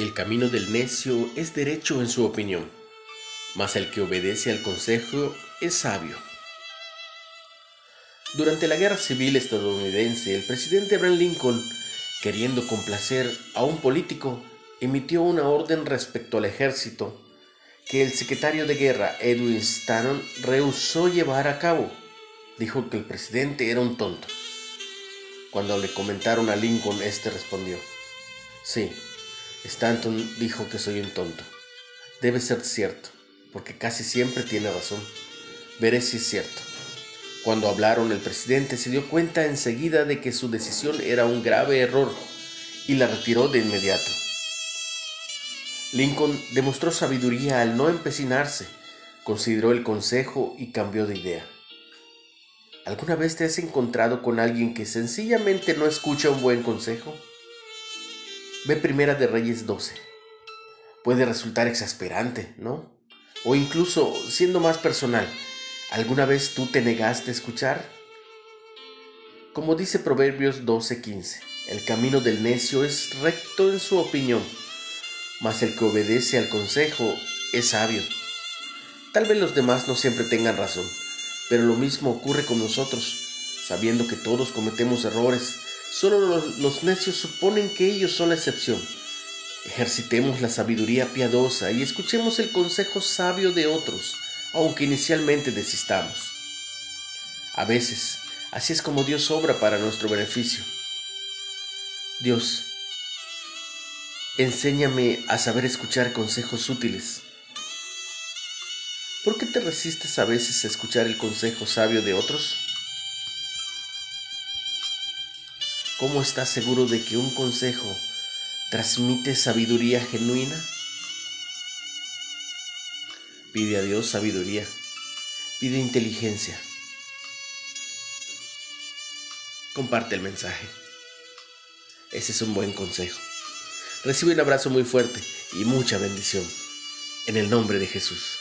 El camino del necio es derecho en su opinión, mas el que obedece al consejo es sabio. Durante la Guerra Civil estadounidense, el presidente Abraham Lincoln, queriendo complacer a un político, emitió una orden respecto al ejército que el secretario de guerra Edwin Stanton rehusó llevar a cabo. Dijo que el presidente era un tonto. Cuando le comentaron a Lincoln, este respondió, sí, Stanton dijo que soy un tonto. Debe ser cierto, porque casi siempre tiene razón. Veré si es cierto. Cuando hablaron, el presidente se dio cuenta enseguida de que su decisión era un grave error y la retiró de inmediato. Lincoln demostró sabiduría al no empecinarse, consideró el consejo y cambió de idea. ¿Alguna vez te has encontrado con alguien que sencillamente no escucha un buen consejo? Ve Primera de Reyes 12. Puede resultar exasperante, ¿no? O incluso, siendo más personal, ¿alguna vez tú te negaste a escuchar? Como dice Proverbios 12:15, el camino del necio es recto en su opinión, mas el que obedece al consejo es sabio. Tal vez los demás no siempre tengan razón, pero lo mismo ocurre con nosotros, sabiendo que todos cometemos errores Solo los, necios suponen que ellos son la excepción. Ejercitemos la sabiduría piadosa y escuchemos el consejo sabio de otros, aunque inicialmente desistamos. A veces, así es como Dios obra para nuestro beneficio. Dios, enséñame a saber escuchar consejos útiles. ¿Por qué te resistes a veces a escuchar el consejo sabio de otros? ¿Cómo estás seguro de que un consejo transmite sabiduría genuina? Pide a Dios sabiduría, pide inteligencia. Comparte el mensaje. Ese es un buen consejo. Recibe un abrazo muy fuerte y mucha bendición. En el nombre de Jesús.